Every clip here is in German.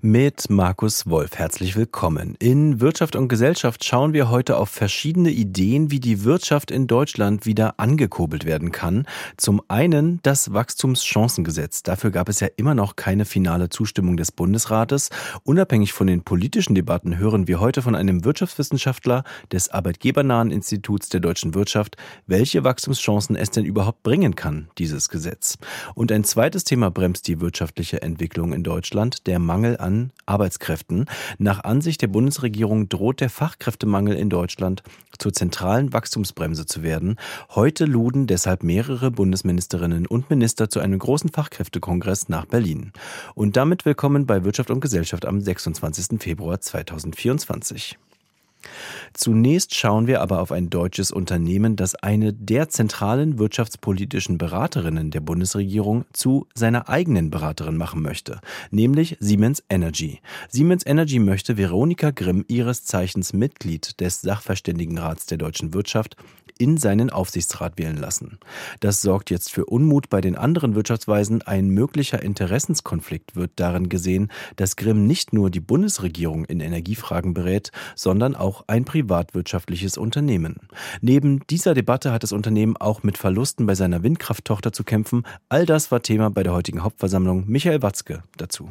mit Markus Wolf. Herzlich willkommen. In Wirtschaft und Gesellschaft schauen wir heute auf verschiedene Ideen, wie die Wirtschaft in Deutschland wieder angekurbelt werden kann. Zum einen das Wachstumschancengesetz. Dafür gab es ja immer noch keine finale Zustimmung des Bundesrates. Unabhängig von den politischen Debatten hören wir heute von einem Wirtschaftswissenschaftler des Arbeitgebernahen Instituts der deutschen Wirtschaft, welche Wachstumschancen es denn überhaupt bringen kann, dieses Gesetz. Und ein zweites Thema bremst die wirtschaftliche Entwicklung in Deutschland, der Mangel Mangel an Arbeitskräften. Nach Ansicht der Bundesregierung droht der Fachkräftemangel in Deutschland zur zentralen Wachstumsbremse zu werden. Heute luden deshalb mehrere Bundesministerinnen und Minister zu einem großen Fachkräftekongress nach Berlin. Und damit willkommen bei Wirtschaft und Gesellschaft am 26. Februar 2024. Zunächst schauen wir aber auf ein deutsches Unternehmen, das eine der zentralen wirtschaftspolitischen Beraterinnen der Bundesregierung zu seiner eigenen Beraterin machen möchte, nämlich Siemens Energy. Siemens Energy möchte Veronika Grimm, ihres Zeichens Mitglied des Sachverständigenrats der deutschen Wirtschaft, in seinen Aufsichtsrat wählen lassen. Das sorgt jetzt für Unmut bei den anderen Wirtschaftsweisen. Ein möglicher Interessenskonflikt wird darin gesehen, dass Grimm nicht nur die Bundesregierung in Energiefragen berät, sondern auch ein privatwirtschaftliches Unternehmen. Neben dieser Debatte hat das Unternehmen auch mit Verlusten bei seiner Windkrafttochter zu kämpfen. All das war Thema bei der heutigen Hauptversammlung. Michael Watzke dazu.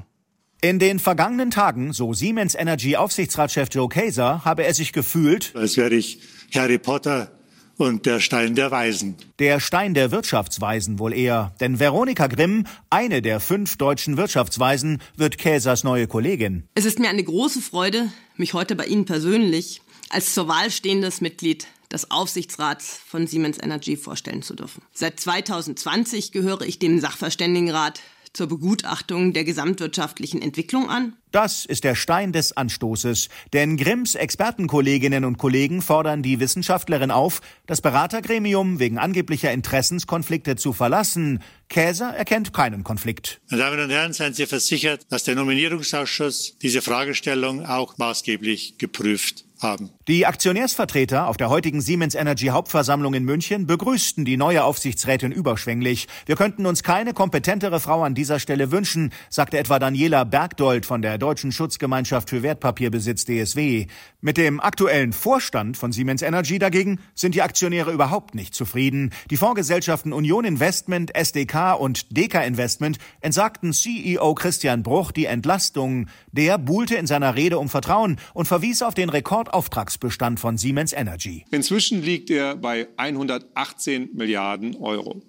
In den vergangenen Tagen, so Siemens Energy Aufsichtsratschef Joe Kaeser, habe er sich gefühlt, als wäre ich Harry Potter und der Stein der Weisen. Der Stein der Wirtschaftsweisen wohl eher. Denn Veronika Grimm, eine der fünf deutschen Wirtschaftsweisen, wird Käsers neue Kollegin. Es ist mir eine große Freude, mich heute bei Ihnen persönlich als zur Wahl stehendes Mitglied des Aufsichtsrats von Siemens Energy vorstellen zu dürfen. Seit 2020 gehöre ich dem Sachverständigenrat zur Begutachtung der gesamtwirtschaftlichen Entwicklung an. Das ist der Stein des Anstoßes, denn Grimms Expertenkolleginnen und Kollegen fordern die Wissenschaftlerin auf, das Beratergremium wegen angeblicher Interessenskonflikte zu verlassen. Käser erkennt keinen Konflikt. Meine Damen und Herren, seien Sie versichert, dass der Nominierungsausschuss diese Fragestellung auch maßgeblich geprüft haben. Die Aktionärsvertreter auf der heutigen Siemens Energy Hauptversammlung in München begrüßten die neue Aufsichtsrätin überschwänglich. Wir könnten uns keine kompetentere Frau an dieser Stelle wünschen, sagte etwa Daniela Bergdold von der Deutschen Schutzgemeinschaft für Wertpapierbesitz DSW. Mit dem aktuellen Vorstand von Siemens Energy dagegen sind die Aktionäre überhaupt nicht zufrieden. Die Fondsgesellschaften Union Investment, SDK und Deka Investment entsagten CEO Christian Bruch die Entlastung. Der buhlte in seiner Rede um Vertrauen und verwies auf den Rekord Auftragsbestand von Siemens Energy. Inzwischen liegt er bei 118 Milliarden Euro.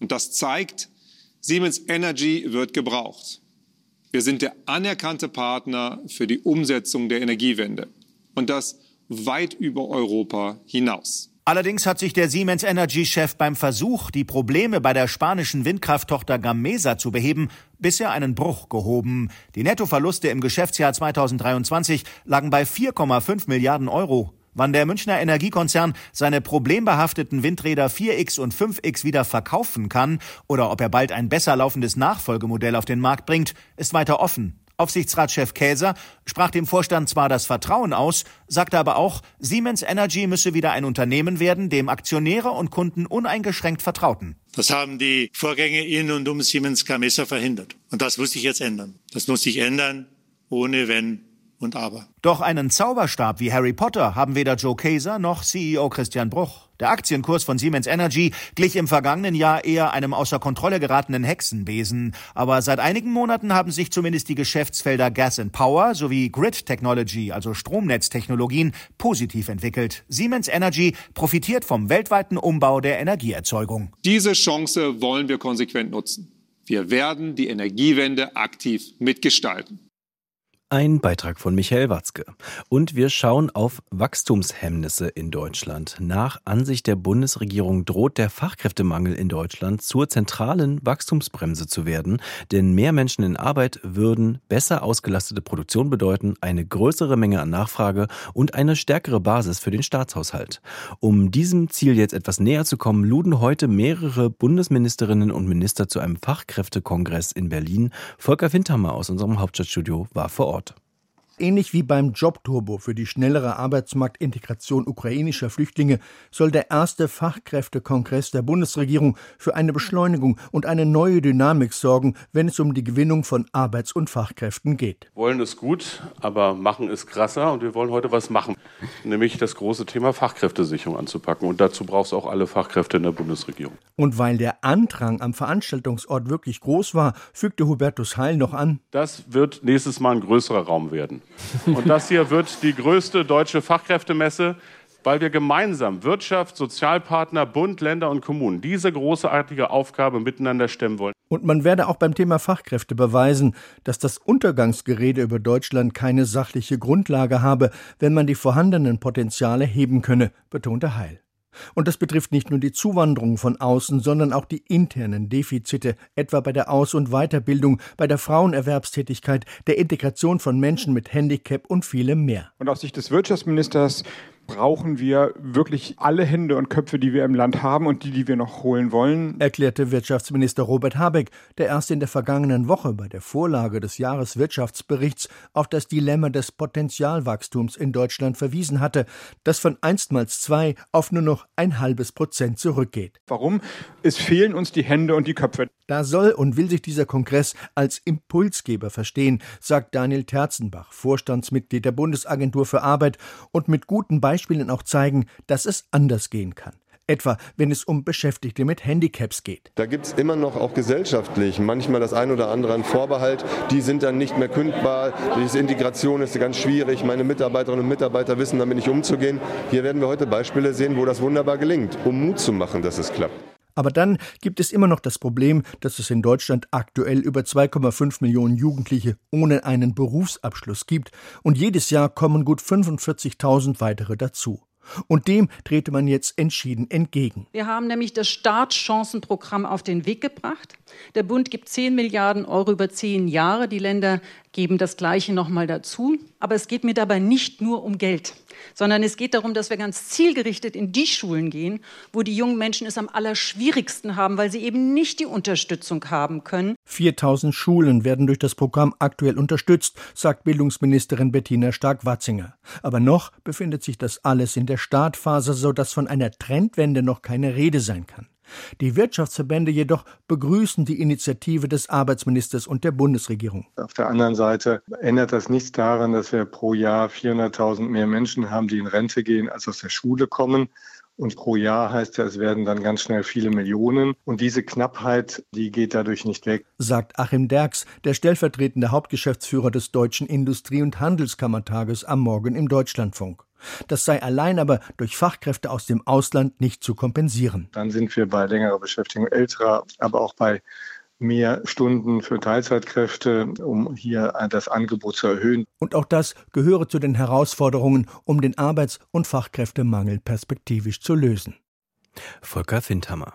Und das zeigt, Siemens Energy wird gebraucht. Wir sind der anerkannte Partner für die Umsetzung der Energiewende. Und das weit über Europa hinaus. Allerdings hat sich der Siemens Energy-Chef beim Versuch, die Probleme bei der spanischen Windkrafttochter Gamesa zu beheben, bisher einen Bruch gehoben. Die Nettoverluste im Geschäftsjahr 2023 lagen bei 4,5 Milliarden Euro. Wann der Münchner Energiekonzern seine problembehafteten Windräder 4X und 5X wieder verkaufen kann oder ob er bald ein besser laufendes Nachfolgemodell auf den Markt bringt, ist weiter offen. Aufsichtsratschef Käser sprach dem Vorstand zwar das Vertrauen aus, sagte aber auch, Siemens Energy müsse wieder ein Unternehmen werden, dem Aktionäre und Kunden uneingeschränkt vertrauten. Das haben die Vorgänge in und um Siemens Gamesa verhindert. Und das muss sich jetzt ändern. Das muss sich ändern, ohne Wenn und Aber. Doch einen Zauberstab wie Harry Potter haben weder Joe Kaeser noch CEO Christian Bruch. Der Aktienkurs von Siemens Energy glich im vergangenen Jahr eher einem außer Kontrolle geratenen Hexenbesen. Aber seit einigen Monaten haben sich zumindest die Geschäftsfelder Gas and Power sowie Grid Technology, also Stromnetztechnologien, positiv entwickelt. Siemens Energy profitiert vom weltweiten Umbau der Energieerzeugung. Diese Chance wollen wir konsequent nutzen. Wir werden die Energiewende aktiv mitgestalten. Ein Beitrag von Michael Watzke. Und wir schauen auf Wachstumshemmnisse in Deutschland. Nach Ansicht der Bundesregierung droht der Fachkräftemangel in Deutschland zur zentralen Wachstumsbremse zu werden, denn mehr Menschen in Arbeit würden besser ausgelastete Produktion bedeuten, eine größere Menge an Nachfrage und eine stärkere Basis für den Staatshaushalt. Um diesem Ziel jetzt etwas näher zu kommen, luden heute mehrere Bundesministerinnen und Minister zu einem Fachkräftekongress in Berlin. Volker Windhammer aus unserem Hauptstadtstudio war vor Ort. Ähnlich wie beim Jobturbo für die schnellere Arbeitsmarktintegration ukrainischer Flüchtlinge soll der erste Fachkräftekongress der Bundesregierung für eine Beschleunigung und eine neue Dynamik sorgen, wenn es um die Gewinnung von Arbeits- und Fachkräften geht. Wir wollen es gut, aber machen es krasser und wir wollen heute was machen, nämlich das große Thema Fachkräftesicherung anzupacken. Und dazu braucht es auch alle Fachkräfte in der Bundesregierung. Und weil der Andrang am Veranstaltungsort wirklich groß war, fügte Hubertus Heil noch an. Das wird nächstes Mal ein größerer Raum werden. Und das hier wird die größte deutsche Fachkräftemesse weil wir gemeinsam Wirtschaft, Sozialpartner, Bund, Länder und Kommunen diese großartige Aufgabe miteinander stemmen wollen. Und man werde auch beim Thema Fachkräfte beweisen, dass das Untergangsgerede über Deutschland keine sachliche Grundlage habe, wenn man die vorhandenen Potenziale heben könne, betonte Heil. Und das betrifft nicht nur die Zuwanderung von außen, sondern auch die internen Defizite, etwa bei der Aus- und Weiterbildung, bei der Frauenerwerbstätigkeit, der Integration von Menschen mit Handicap und vielem mehr. Und aus Sicht des Wirtschaftsministers brauchen wir wirklich alle Hände und Köpfe, die wir im Land haben und die, die wir noch holen wollen, erklärte Wirtschaftsminister Robert Habeck, der erst in der vergangenen Woche bei der Vorlage des Jahreswirtschaftsberichts auf das Dilemma des Potenzialwachstums in Deutschland verwiesen hatte, das von einstmals zwei auf nur noch ein halbes Prozent zurückgeht. Warum? Es fehlen uns die Hände und die Köpfe. Da soll und will sich dieser Kongress als Impulsgeber verstehen, sagt Daniel Terzenbach, Vorstandsmitglied der Bundesagentur für Arbeit und mit guten Beispielen Beispielen auch zeigen, dass es anders gehen kann etwa wenn es um Beschäftigte mit Handicaps geht. Da gibt es immer noch auch gesellschaftlich manchmal das ein oder andere an Vorbehalt. Die sind dann nicht mehr kündbar. Diese Integration ist ganz schwierig. Meine Mitarbeiterinnen und Mitarbeiter wissen damit nicht umzugehen. Hier werden wir heute Beispiele sehen, wo das wunderbar gelingt, um Mut zu machen, dass es klappt. Aber dann gibt es immer noch das Problem, dass es in Deutschland aktuell über 2,5 Millionen Jugendliche ohne einen Berufsabschluss gibt und jedes Jahr kommen gut 45.000 weitere dazu. Und dem trete man jetzt entschieden entgegen. Wir haben nämlich das Startchancenprogramm auf den Weg gebracht. Der Bund gibt 10 Milliarden Euro über zehn Jahre. Die Länder geben das Gleiche nochmal dazu. Aber es geht mir dabei nicht nur um Geld, sondern es geht darum, dass wir ganz zielgerichtet in die Schulen gehen, wo die jungen Menschen es am allerschwierigsten haben, weil sie eben nicht die Unterstützung haben können. 4000 Schulen werden durch das Programm aktuell unterstützt, sagt Bildungsministerin Bettina Stark-Watzinger. Aber noch befindet sich das alles in der Startphase, sodass von einer Trendwende noch keine Rede sein kann. Die Wirtschaftsverbände jedoch begrüßen die Initiative des Arbeitsministers und der Bundesregierung. Auf der anderen Seite ändert das nichts daran, dass wir pro Jahr 400.000 mehr Menschen haben, die in Rente gehen, als aus der Schule kommen. Und pro Jahr heißt ja, es werden dann ganz schnell viele Millionen. Und diese Knappheit, die geht dadurch nicht weg. Sagt Achim Derks, der stellvertretende Hauptgeschäftsführer des Deutschen Industrie- und Handelskammertages am Morgen im Deutschlandfunk. Das sei allein aber durch Fachkräfte aus dem Ausland nicht zu kompensieren. Dann sind wir bei längerer Beschäftigung älterer, aber auch bei mehr Stunden für Teilzeitkräfte, um hier das Angebot zu erhöhen. Und auch das gehöre zu den Herausforderungen, um den Arbeits- und Fachkräftemangel perspektivisch zu lösen. Volker Findhammer.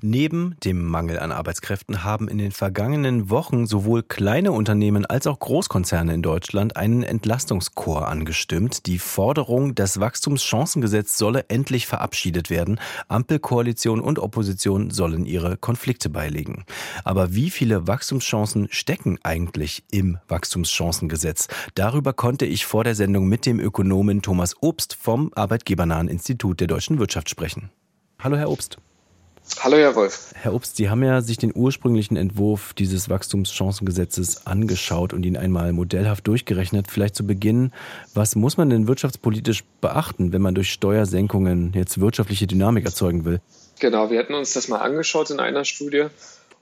Neben dem Mangel an Arbeitskräften haben in den vergangenen Wochen sowohl kleine Unternehmen als auch Großkonzerne in Deutschland einen Entlastungschor angestimmt. Die Forderung, das Wachstumschancengesetz solle endlich verabschiedet werden. Ampelkoalition und Opposition sollen ihre Konflikte beilegen. Aber wie viele Wachstumschancen stecken eigentlich im Wachstumschancengesetz? Darüber konnte ich vor der Sendung mit dem Ökonomen Thomas Obst vom Arbeitgebernahen Institut der deutschen Wirtschaft sprechen. Hallo, Herr Obst. Hallo, Herr Wolf. Herr Obst, Sie haben ja sich den ursprünglichen Entwurf dieses Wachstumschancengesetzes angeschaut und ihn einmal modellhaft durchgerechnet. Vielleicht zu Beginn, was muss man denn wirtschaftspolitisch beachten, wenn man durch Steuersenkungen jetzt wirtschaftliche Dynamik erzeugen will? Genau, wir hatten uns das mal angeschaut in einer Studie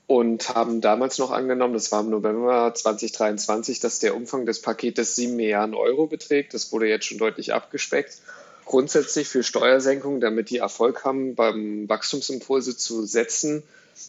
und haben damals noch angenommen, das war im November 2023, dass der Umfang des Paketes 7 Milliarden Euro beträgt. Das wurde jetzt schon deutlich abgespeckt grundsätzlich für Steuersenkungen, damit die Erfolg haben, beim Wachstumsimpulse zu setzen,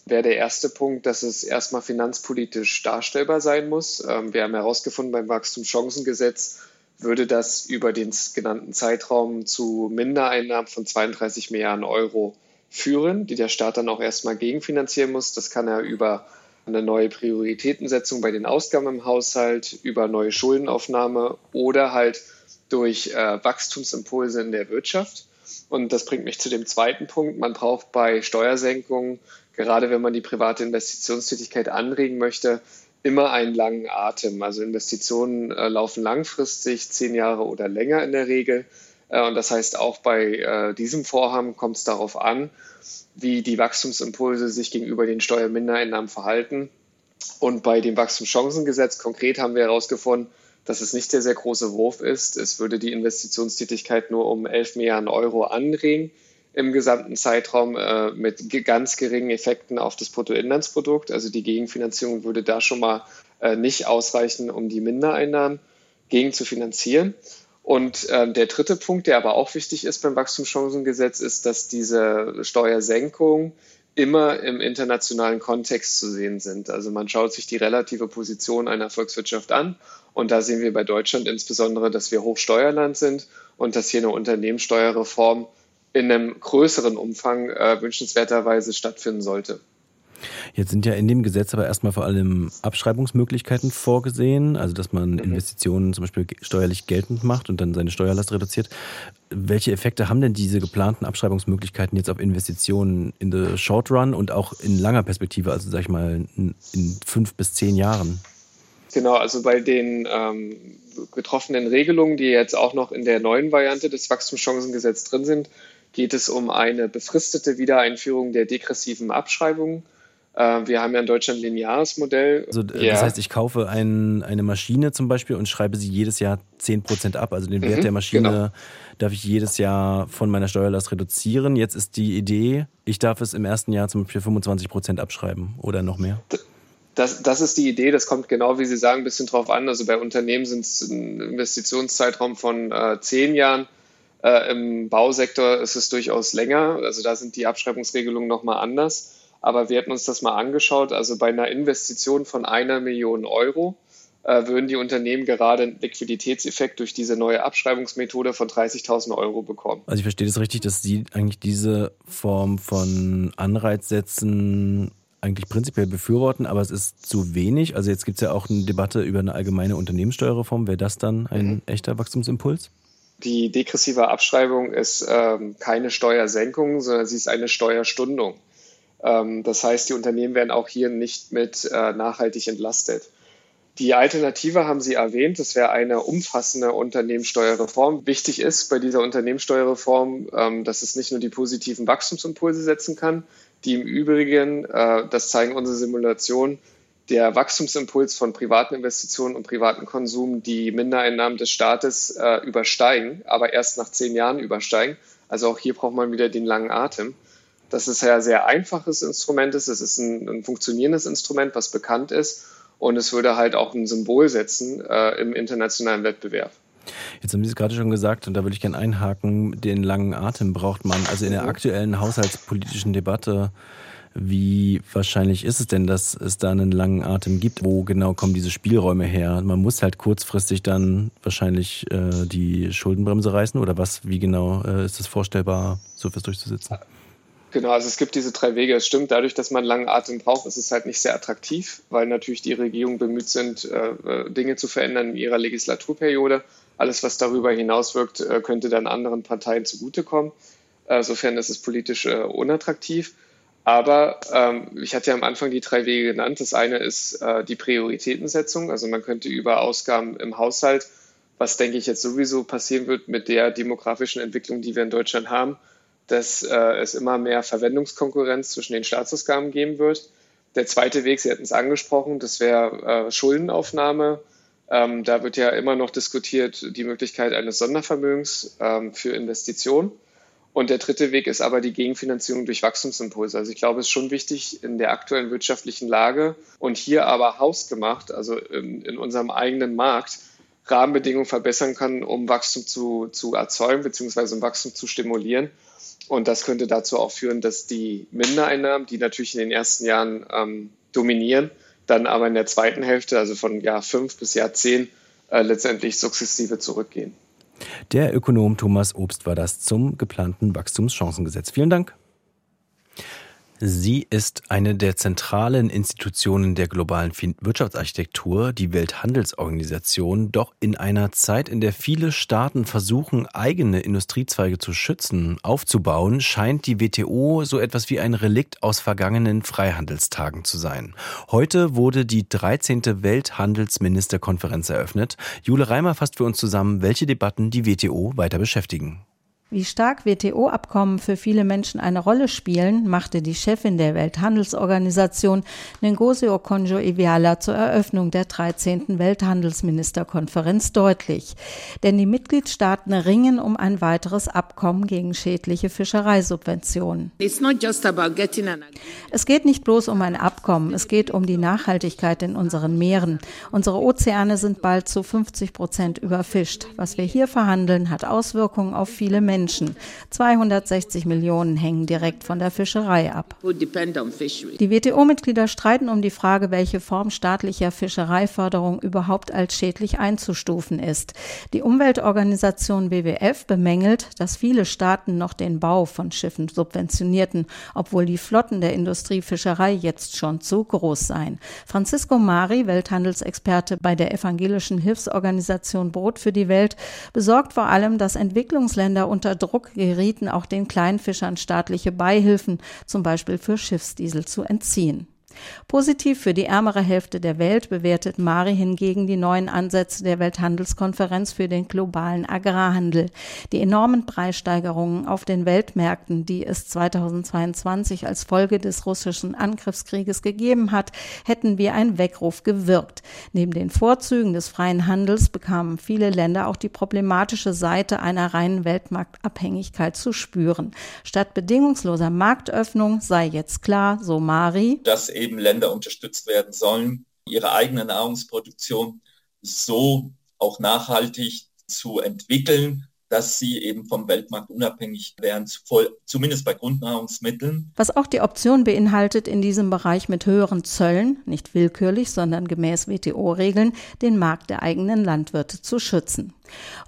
wäre der erste Punkt, dass es erstmal finanzpolitisch darstellbar sein muss. Ähm, wir haben herausgefunden, beim Wachstumschancengesetz würde das über den genannten Zeitraum zu Mindereinnahmen von 32 Milliarden Euro führen, die der Staat dann auch erstmal gegenfinanzieren muss. Das kann er über eine neue Prioritätensetzung bei den Ausgaben im Haushalt, über neue Schuldenaufnahme oder halt durch äh, Wachstumsimpulse in der Wirtschaft. Und das bringt mich zu dem zweiten Punkt. Man braucht bei Steuersenkungen, gerade wenn man die private Investitionstätigkeit anregen möchte, immer einen langen Atem. Also Investitionen äh, laufen langfristig, zehn Jahre oder länger in der Regel. Äh, und das heißt, auch bei äh, diesem Vorhaben kommt es darauf an, wie die Wachstumsimpulse sich gegenüber den Steuermindereinnahmen verhalten. Und bei dem Wachstumschancengesetz konkret haben wir herausgefunden, dass es nicht der sehr große Wurf ist. Es würde die Investitionstätigkeit nur um 11 Milliarden Euro anregen im gesamten Zeitraum äh, mit ganz geringen Effekten auf das Bruttoinlandsprodukt. Also die Gegenfinanzierung würde da schon mal äh, nicht ausreichen, um die Mindereinnahmen gegen zu finanzieren. Und äh, der dritte Punkt, der aber auch wichtig ist beim Wachstumschancengesetz, ist, dass diese Steuersenkungen immer im internationalen Kontext zu sehen sind. Also man schaut sich die relative Position einer Volkswirtschaft an und da sehen wir bei Deutschland insbesondere, dass wir Hochsteuerland sind und dass hier eine Unternehmenssteuerreform in einem größeren Umfang äh, wünschenswerterweise stattfinden sollte. Jetzt sind ja in dem Gesetz aber erstmal vor allem Abschreibungsmöglichkeiten vorgesehen, also dass man mhm. Investitionen zum Beispiel steuerlich geltend macht und dann seine Steuerlast reduziert. Welche Effekte haben denn diese geplanten Abschreibungsmöglichkeiten jetzt auf Investitionen in the Short Run und auch in langer Perspektive, also sag ich mal in fünf bis zehn Jahren? Genau, also bei den ähm, getroffenen Regelungen, die jetzt auch noch in der neuen Variante des Wachstumschancengesetzes drin sind, geht es um eine befristete Wiedereinführung der degressiven Abschreibungen. Äh, wir haben ja in Deutschland ein lineares Modell. Also, ja. Das heißt, ich kaufe ein, eine Maschine zum Beispiel und schreibe sie jedes Jahr 10% ab. Also den Wert mhm, der Maschine genau. darf ich jedes Jahr von meiner Steuerlast reduzieren. Jetzt ist die Idee, ich darf es im ersten Jahr zum Beispiel 25% abschreiben oder noch mehr. Das, das ist die Idee, das kommt genau, wie Sie sagen, ein bisschen drauf an. Also bei Unternehmen sind es ein Investitionszeitraum von äh, zehn Jahren. Äh, Im Bausektor ist es durchaus länger, also da sind die Abschreibungsregelungen nochmal anders. Aber wir hätten uns das mal angeschaut. Also bei einer Investition von einer Million Euro äh, würden die Unternehmen gerade einen Liquiditätseffekt durch diese neue Abschreibungsmethode von 30.000 Euro bekommen. Also ich verstehe das richtig, dass Sie eigentlich diese Form von Anreizsätzen eigentlich prinzipiell befürworten, aber es ist zu wenig. Also jetzt gibt es ja auch eine Debatte über eine allgemeine Unternehmenssteuerreform. Wäre das dann ein mhm. echter Wachstumsimpuls? Die degressive Abschreibung ist ähm, keine Steuersenkung, sondern sie ist eine Steuerstundung. Ähm, das heißt, die Unternehmen werden auch hier nicht mit äh, nachhaltig entlastet. Die Alternative haben Sie erwähnt, das wäre eine umfassende Unternehmenssteuerreform. Wichtig ist bei dieser Unternehmenssteuerreform, ähm, dass es nicht nur die positiven Wachstumsimpulse setzen kann, die im Übrigen, äh, das zeigen unsere Simulationen, der Wachstumsimpuls von privaten Investitionen und privaten Konsum die Mindereinnahmen des Staates äh, übersteigen, aber erst nach zehn Jahren übersteigen. Also auch hier braucht man wieder den langen Atem. Das ist ja ein sehr einfaches Instrument ist. Es ist ein, ein, funktionierendes Instrument, was bekannt ist. Und es würde halt auch ein Symbol setzen äh, im internationalen Wettbewerb. Jetzt haben Sie es gerade schon gesagt, und da würde ich gerne einhaken, den langen Atem braucht man. Also in der mhm. aktuellen haushaltspolitischen Debatte wie wahrscheinlich ist es denn, dass es da einen langen Atem gibt? Wo genau kommen diese Spielräume her? Man muss halt kurzfristig dann wahrscheinlich äh, die Schuldenbremse reißen oder was? Wie genau äh, ist es vorstellbar, so etwas durchzusetzen? Genau, also es gibt diese drei Wege. Es stimmt, dadurch, dass man langen Atem braucht, ist es halt nicht sehr attraktiv, weil natürlich die Regierung bemüht sind, äh, äh Dinge zu verändern in ihrer Legislaturperiode. Alles, was darüber hinauswirkt, äh, könnte dann anderen Parteien zugutekommen. Sofern ist es politisch unattraktiv. Aber ähm, ich hatte ja am Anfang die drei Wege genannt. Das eine ist die Prioritätensetzung. Also man könnte über Ausgaben im Haushalt, was denke ich jetzt sowieso passieren wird mit der demografischen Entwicklung, die wir in Deutschland haben, dass äh, es immer mehr Verwendungskonkurrenz zwischen den Staatsausgaben geben wird. Der zweite Weg, Sie hatten es angesprochen, das wäre äh, Schuldenaufnahme. Ähm, da wird ja immer noch diskutiert die Möglichkeit eines Sondervermögens ähm, für Investitionen. Und der dritte Weg ist aber die Gegenfinanzierung durch Wachstumsimpulse. Also ich glaube, es ist schon wichtig in der aktuellen wirtschaftlichen Lage und hier aber hausgemacht, also in, in unserem eigenen Markt, Rahmenbedingungen verbessern kann, um Wachstum zu, zu erzeugen bzw. um Wachstum zu stimulieren. Und das könnte dazu auch führen, dass die Mindereinnahmen, die natürlich in den ersten Jahren ähm, dominieren, dann aber in der zweiten Hälfte, also von Jahr fünf bis Jahr zehn, äh, letztendlich sukzessive zurückgehen. Der Ökonom Thomas Obst war das zum geplanten Wachstumschancengesetz. Vielen Dank. Sie ist eine der zentralen Institutionen der globalen Wirtschaftsarchitektur, die Welthandelsorganisation. Doch in einer Zeit, in der viele Staaten versuchen, eigene Industriezweige zu schützen, aufzubauen, scheint die WTO so etwas wie ein Relikt aus vergangenen Freihandelstagen zu sein. Heute wurde die 13. Welthandelsministerkonferenz eröffnet. Jule Reimer fasst für uns zusammen, welche Debatten die WTO weiter beschäftigen. Wie stark WTO-Abkommen für viele Menschen eine Rolle spielen, machte die Chefin der Welthandelsorganisation Ngozi Okonjo-Iweala zur Eröffnung der 13. Welthandelsministerkonferenz deutlich. Denn die Mitgliedstaaten ringen um ein weiteres Abkommen gegen schädliche Fischereisubventionen. Es geht nicht bloß um ein Abkommen, es geht um die Nachhaltigkeit in unseren Meeren. Unsere Ozeane sind bald zu 50 Prozent überfischt. Was wir hier verhandeln, hat Auswirkungen auf viele Menschen. Menschen. 260 Millionen hängen direkt von der Fischerei ab. Die WTO-Mitglieder streiten um die Frage, welche Form staatlicher Fischereiförderung überhaupt als schädlich einzustufen ist. Die Umweltorganisation WWF bemängelt, dass viele Staaten noch den Bau von Schiffen subventionierten, obwohl die Flotten der Industriefischerei jetzt schon zu groß seien. Francisco Mari, Welthandelsexperte bei der evangelischen Hilfsorganisation Brot für die Welt, besorgt vor allem, dass Entwicklungsländer unter unter Druck gerieten, auch den Kleinfischern staatliche Beihilfen, zum Beispiel für Schiffsdiesel, zu entziehen. Positiv für die ärmere Hälfte der Welt bewertet Mari hingegen die neuen Ansätze der Welthandelskonferenz für den globalen Agrarhandel. Die enormen Preissteigerungen auf den Weltmärkten, die es 2022 als Folge des russischen Angriffskrieges gegeben hat, hätten wie ein Weckruf gewirkt. Neben den Vorzügen des freien Handels bekamen viele Länder auch die problematische Seite einer reinen Weltmarktabhängigkeit zu spüren. Statt bedingungsloser Marktöffnung sei jetzt klar, so Mari, dass eben Länder unterstützt werden sollen, ihre eigene Nahrungsproduktion so auch nachhaltig zu entwickeln, dass sie eben vom Weltmarkt unabhängig werden, zumindest bei Grundnahrungsmitteln. Was auch die Option beinhaltet, in diesem Bereich mit höheren Zöllen, nicht willkürlich, sondern gemäß WTO-Regeln, den Markt der eigenen Landwirte zu schützen.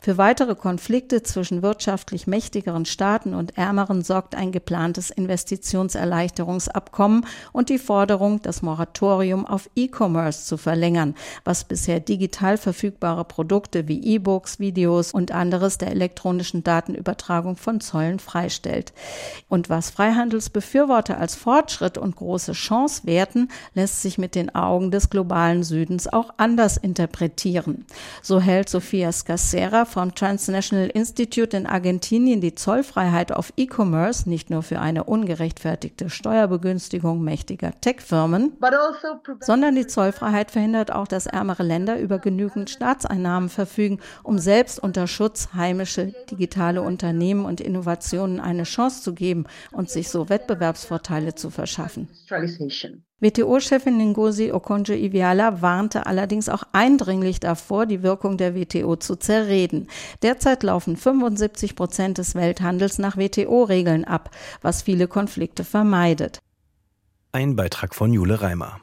Für weitere Konflikte zwischen wirtschaftlich mächtigeren Staaten und ärmeren sorgt ein geplantes Investitionserleichterungsabkommen und die Forderung, das Moratorium auf E-Commerce zu verlängern, was bisher digital verfügbare Produkte wie E-Books, Videos und anderes der elektronischen Datenübertragung von Zollen freistellt. Und was Freihandelsbefürworter als Fortschritt und große Chance werten, lässt sich mit den Augen des globalen Südens auch anders interpretieren. So hält Sophia Scass Serra vom Transnational Institute in Argentinien die Zollfreiheit auf E-Commerce nicht nur für eine ungerechtfertigte Steuerbegünstigung mächtiger Tech-Firmen, also sondern die Zollfreiheit verhindert auch, dass ärmere Länder über genügend Staatseinnahmen verfügen, um selbst unter Schutz heimische digitale Unternehmen und Innovationen eine Chance zu geben und sich so Wettbewerbsvorteile zu verschaffen. WTO-Chefin Ngozi Okonjo-Iweala warnte allerdings auch eindringlich davor, die Wirkung der WTO zu zerreden. Derzeit laufen 75 Prozent des Welthandels nach WTO-Regeln ab, was viele Konflikte vermeidet. Ein Beitrag von Jule Reimer.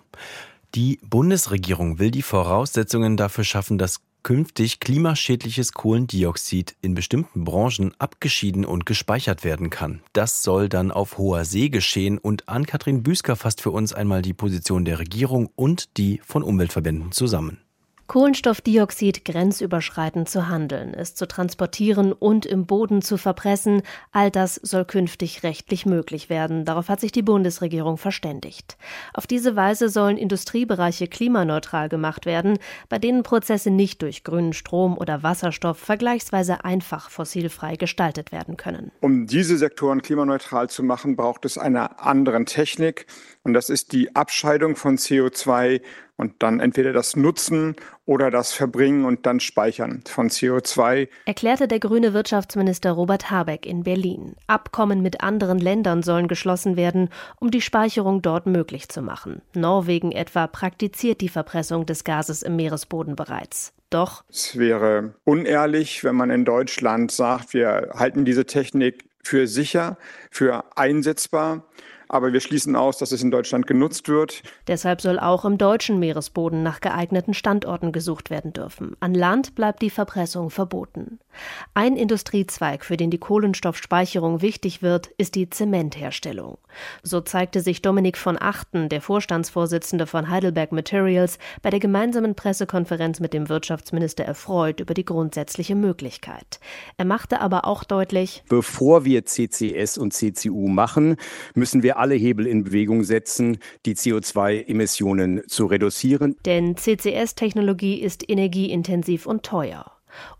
Die Bundesregierung will die Voraussetzungen dafür schaffen, dass künftig klimaschädliches Kohlendioxid in bestimmten Branchen abgeschieden und gespeichert werden kann. Das soll dann auf hoher See geschehen und Ann-Kathrin Büsker fasst für uns einmal die Position der Regierung und die von Umweltverbänden zusammen. Kohlenstoffdioxid grenzüberschreitend zu handeln, es zu transportieren und im Boden zu verpressen, all das soll künftig rechtlich möglich werden. Darauf hat sich die Bundesregierung verständigt. Auf diese Weise sollen Industriebereiche klimaneutral gemacht werden, bei denen Prozesse nicht durch grünen Strom oder Wasserstoff vergleichsweise einfach fossilfrei gestaltet werden können. Um diese Sektoren klimaneutral zu machen, braucht es eine andere Technik. Und das ist die Abscheidung von CO2 und dann entweder das Nutzen oder das Verbringen und dann Speichern von CO2. Erklärte der grüne Wirtschaftsminister Robert Habeck in Berlin. Abkommen mit anderen Ländern sollen geschlossen werden, um die Speicherung dort möglich zu machen. Norwegen etwa praktiziert die Verpressung des Gases im Meeresboden bereits. Doch es wäre unehrlich, wenn man in Deutschland sagt, wir halten diese Technik für sicher, für einsetzbar aber wir schließen aus, dass es in Deutschland genutzt wird. Deshalb soll auch im deutschen Meeresboden nach geeigneten Standorten gesucht werden dürfen. An Land bleibt die Verpressung verboten. Ein Industriezweig, für den die Kohlenstoffspeicherung wichtig wird, ist die Zementherstellung. So zeigte sich Dominik von Achten, der Vorstandsvorsitzende von Heidelberg Materials, bei der gemeinsamen Pressekonferenz mit dem Wirtschaftsminister erfreut über die grundsätzliche Möglichkeit. Er machte aber auch deutlich, bevor wir CCS und CCU machen, müssen wir alle Hebel in Bewegung setzen, die CO2-Emissionen zu reduzieren. Denn CCS-Technologie ist energieintensiv und teuer.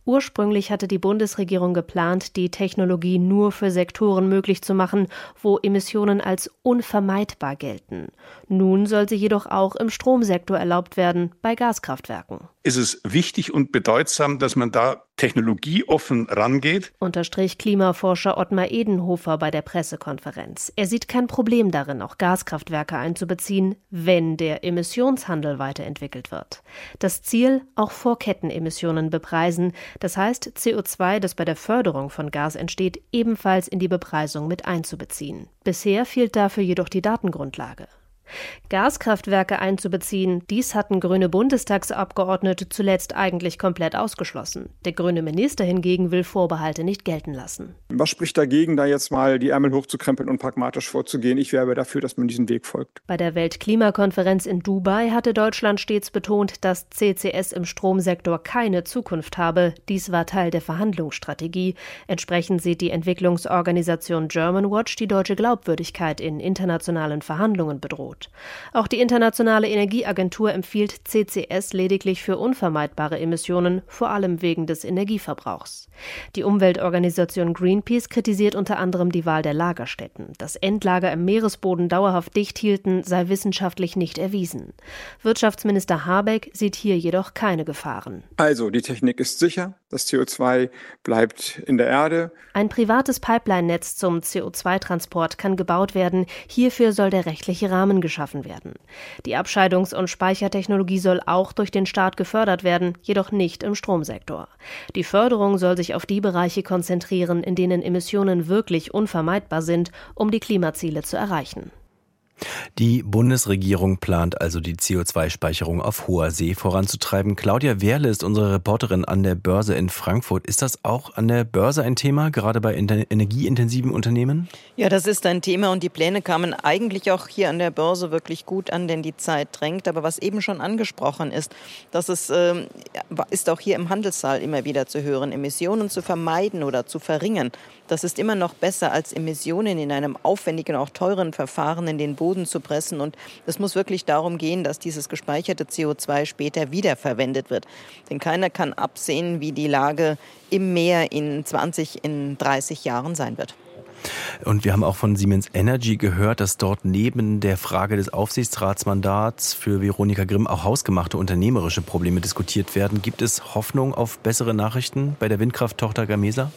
Ursprünglich hatte die Bundesregierung geplant, die Technologie nur für Sektoren möglich zu machen, wo Emissionen als unvermeidbar gelten. Nun soll sie jedoch auch im Stromsektor erlaubt werden, bei Gaskraftwerken. Ist es wichtig und bedeutsam, dass man da technologieoffen rangeht? Unterstrich Klimaforscher Ottmar Edenhofer bei der Pressekonferenz. Er sieht kein Problem darin, auch Gaskraftwerke einzubeziehen, wenn der Emissionshandel weiterentwickelt wird. Das Ziel, auch Vorkettenemissionen bepreisen, das heißt, CO2, das bei der Förderung von Gas entsteht, ebenfalls in die Bepreisung mit einzubeziehen. Bisher fehlt dafür jedoch die Datengrundlage. Gaskraftwerke einzubeziehen, dies hatten grüne Bundestagsabgeordnete zuletzt eigentlich komplett ausgeschlossen. Der grüne Minister hingegen will Vorbehalte nicht gelten lassen. Was spricht dagegen, da jetzt mal die Ärmel hochzukrempeln und pragmatisch vorzugehen? Ich werbe dafür, dass man diesen Weg folgt. Bei der Weltklimakonferenz in Dubai hatte Deutschland stets betont, dass CCS im Stromsektor keine Zukunft habe. Dies war Teil der Verhandlungsstrategie. Entsprechend sieht die Entwicklungsorganisation Germanwatch die deutsche Glaubwürdigkeit in internationalen Verhandlungen bedroht. Auch die Internationale Energieagentur empfiehlt CCS lediglich für unvermeidbare Emissionen, vor allem wegen des Energieverbrauchs. Die Umweltorganisation Greenpeace kritisiert unter anderem die Wahl der Lagerstätten. Das Endlager im Meeresboden dauerhaft dicht hielten, sei wissenschaftlich nicht erwiesen. Wirtschaftsminister Habeck sieht hier jedoch keine Gefahren. Also, die Technik ist sicher, das CO2 bleibt in der Erde. Ein privates Pipeline-Netz zum CO2-Transport kann gebaut werden. Hierfür soll der rechtliche Rahmen geschaffen werden. Die Abscheidungs- und Speichertechnologie soll auch durch den Staat gefördert werden, jedoch nicht im Stromsektor. Die Förderung soll sich auf die Bereiche konzentrieren, in denen Emissionen wirklich unvermeidbar sind, um die Klimaziele zu erreichen. Die Bundesregierung plant also die CO2-Speicherung auf hoher See voranzutreiben. Claudia Wehrle ist unsere Reporterin an der Börse in Frankfurt. Ist das auch an der Börse ein Thema, gerade bei energieintensiven Unternehmen? Ja, das ist ein Thema und die Pläne kamen eigentlich auch hier an der Börse wirklich gut an, denn die Zeit drängt. Aber was eben schon angesprochen ist, dass es äh, ist auch hier im Handelssaal immer wieder zu hören, Emissionen zu vermeiden oder zu verringern. Das ist immer noch besser als Emissionen in einem aufwendigen, auch teuren Verfahren in den Boden zu pressen. Und es muss wirklich darum gehen, dass dieses gespeicherte CO2 später wiederverwendet wird. Denn keiner kann absehen, wie die Lage im Meer in 20, in 30 Jahren sein wird. Und wir haben auch von Siemens Energy gehört, dass dort neben der Frage des Aufsichtsratsmandats für Veronika Grimm auch hausgemachte unternehmerische Probleme diskutiert werden. Gibt es Hoffnung auf bessere Nachrichten bei der Windkrafttochter Gamesa?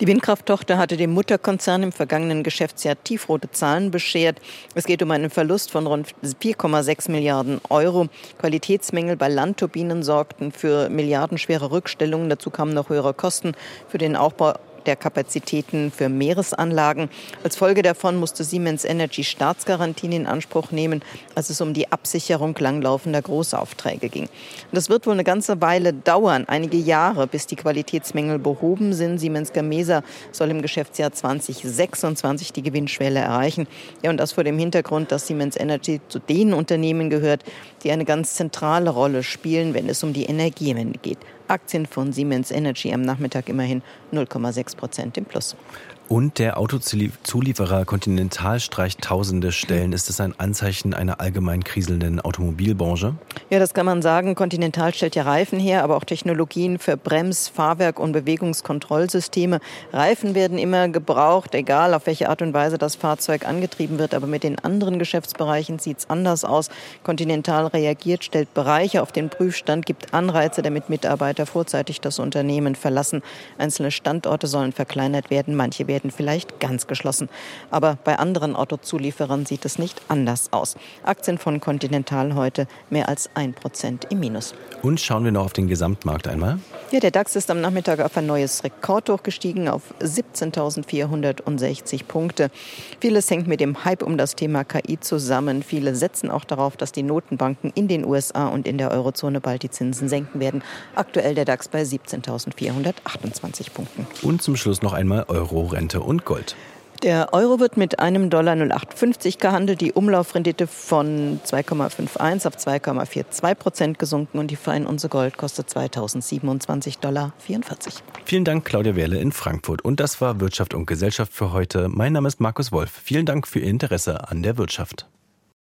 Die Windkrafttochter hatte dem Mutterkonzern im vergangenen Geschäftsjahr tiefrote Zahlen beschert. Es geht um einen Verlust von rund 4,6 Milliarden Euro. Qualitätsmängel bei Landturbinen sorgten für milliardenschwere Rückstellungen. Dazu kamen noch höhere Kosten für den Aufbau der Kapazitäten für Meeresanlagen. Als Folge davon musste Siemens Energy Staatsgarantien in Anspruch nehmen, als es um die Absicherung langlaufender Großaufträge ging. Das wird wohl eine ganze Weile dauern, einige Jahre, bis die Qualitätsmängel behoben sind. Siemens Gamesa soll im Geschäftsjahr 2026 die Gewinnschwelle erreichen. Ja, und das vor dem Hintergrund, dass Siemens Energy zu den Unternehmen gehört, die eine ganz zentrale Rolle spielen, wenn es um die Energiewende geht. Aktien von Siemens Energy am Nachmittag immerhin 0,6 Prozent im Plus. Und der Autozulieferer Continental streicht tausende Stellen. Ist das ein Anzeichen einer allgemein kriselnden Automobilbranche? Ja, das kann man sagen. Continental stellt ja Reifen her, aber auch Technologien für Brems-, Fahrwerk- und Bewegungskontrollsysteme. Reifen werden immer gebraucht, egal auf welche Art und Weise das Fahrzeug angetrieben wird. Aber mit den anderen Geschäftsbereichen sieht es anders aus. Continental reagiert, stellt Bereiche auf den Prüfstand, gibt Anreize, damit Mitarbeiter vorzeitig das Unternehmen verlassen. Einzelne Standorte sollen verkleinert werden, manche werden werden vielleicht ganz geschlossen. Aber bei anderen Autozulieferern sieht es nicht anders aus. Aktien von Continental heute mehr als ein Prozent im Minus. Und schauen wir noch auf den Gesamtmarkt einmal. Ja, der DAX ist am Nachmittag auf ein neues Rekordhoch gestiegen auf 17.460 Punkte. Vieles hängt mit dem Hype um das Thema KI zusammen. Viele setzen auch darauf, dass die Notenbanken in den USA und in der Eurozone bald die Zinsen senken werden. Aktuell der DAX bei 17.428 Punkten. Und zum Schluss noch einmal Euro, Rente und Gold. Der Euro wird mit einem Dollar 0850 gehandelt, die Umlaufrendite von 2,51 auf 2,42 Prozent gesunken und die Fein Unze Gold kostet 2027 Dollar 44. Vielen Dank, Claudia Wehrle in Frankfurt. Und das war Wirtschaft und Gesellschaft für heute. Mein Name ist Markus Wolf. Vielen Dank für Ihr Interesse an der Wirtschaft.